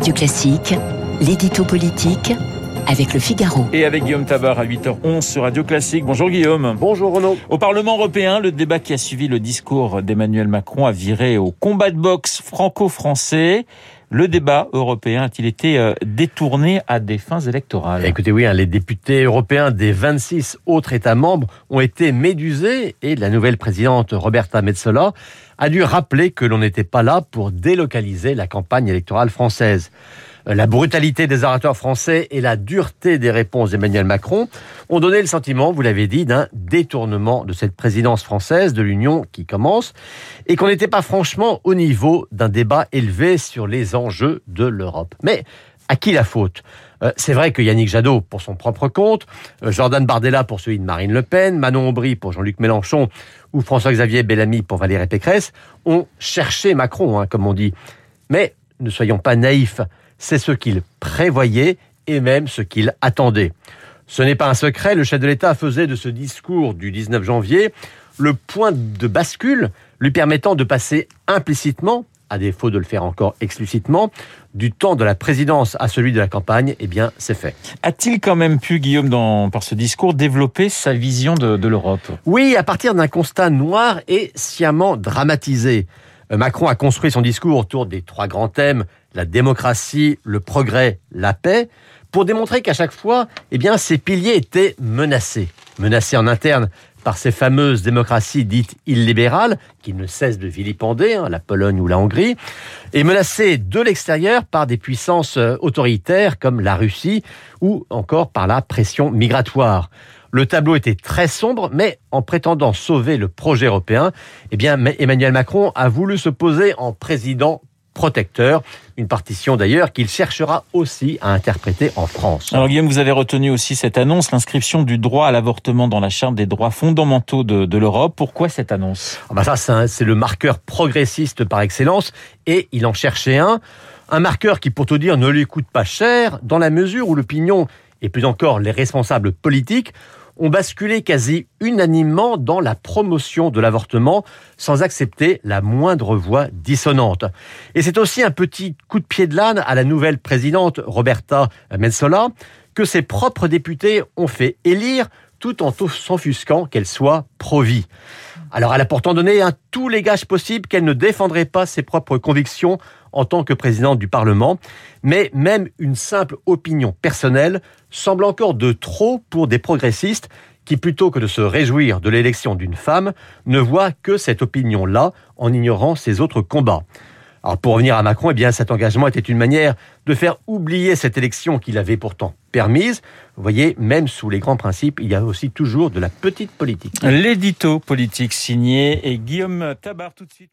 Radio Classique, l'édito politique avec le Figaro. Et avec Guillaume Tabar à 8h11 sur Radio Classique. Bonjour Guillaume. Bonjour Renaud. Au Parlement européen, le débat qui a suivi le discours d'Emmanuel Macron a viré au combat de boxe franco-français. Le débat européen a-t-il été euh, détourné à des fins électorales? Écoutez, oui, hein, les députés européens des 26 autres États membres ont été médusés et la nouvelle présidente Roberta Metsola a dû rappeler que l'on n'était pas là pour délocaliser la campagne électorale française. Euh, la brutalité des orateurs français et la dureté des réponses d'Emmanuel Macron ont donné le sentiment, vous l'avez dit, d'un détournement de cette présidence française de l'Union qui commence et qu'on n'était pas franchement au niveau d'un débat élevé sur les enjeux de l'Europe. Mais à qui la faute? Euh, C'est vrai que Yannick Jadot pour son propre compte, euh, Jordan Bardella pour celui de Marine Le Pen, Manon Aubry pour Jean-Luc Mélenchon ou François-Xavier Bellamy pour Valérie Pécresse ont cherché Macron, hein, comme on dit. Mais ne soyons pas naïfs c'est ce qu'il prévoyait et même ce qu'il attendait. Ce n'est pas un secret, le chef de l'État faisait de ce discours du 19 janvier le point de bascule lui permettant de passer implicitement, à défaut de le faire encore explicitement, du temps de la présidence à celui de la campagne, eh bien, c'est fait. A-t-il quand même pu, Guillaume, dans, par ce discours, développer sa vision de, de l'Europe? Oui, à partir d'un constat noir et sciemment dramatisé. Macron a construit son discours autour des trois grands thèmes, la démocratie, le progrès, la paix, pour démontrer qu'à chaque fois, eh bien, ces piliers étaient menacés. Menacés en interne par ces fameuses démocraties dites illibérales, qui ne cessent de vilipender, hein, la Pologne ou la Hongrie, et menacés de l'extérieur par des puissances euh, autoritaires comme la Russie, ou encore par la pression migratoire. Le tableau était très sombre, mais en prétendant sauver le projet européen, eh bien, Emmanuel Macron a voulu se poser en président protecteur, une partition d'ailleurs qu'il cherchera aussi à interpréter en France. Alors Guillaume, vous avez retenu aussi cette annonce, l'inscription du droit à l'avortement dans la Charte des droits fondamentaux de, de l'Europe. Pourquoi cette annonce? Ah bah Ça, c'est le marqueur progressiste par excellence, et il en cherchait un, un marqueur qui, pour tout dire, ne lui coûte pas cher, dans la mesure où l'opinion, et plus encore les responsables politiques, ont basculé quasi unanimement dans la promotion de l'avortement sans accepter la moindre voix dissonante. Et c'est aussi un petit coup de pied de l'âne à la nouvelle présidente Roberta Metsola que ses propres députés ont fait élire tout en s'enfusquant qu'elle soit pro-vie. Alors elle a pourtant donné un tous les gages possibles qu'elle ne défendrait pas ses propres convictions en tant que présidente du Parlement, mais même une simple opinion personnelle semble encore de trop pour des progressistes qui, plutôt que de se réjouir de l'élection d'une femme, ne voient que cette opinion-là en ignorant ses autres combats. Alors pour revenir à Macron, eh bien cet engagement était une manière de faire oublier cette élection qu'il avait pourtant permise. Vous voyez, même sous les grands principes, il y a aussi toujours de la petite politique. L'édito politique signé et Guillaume Tabar tout de suite.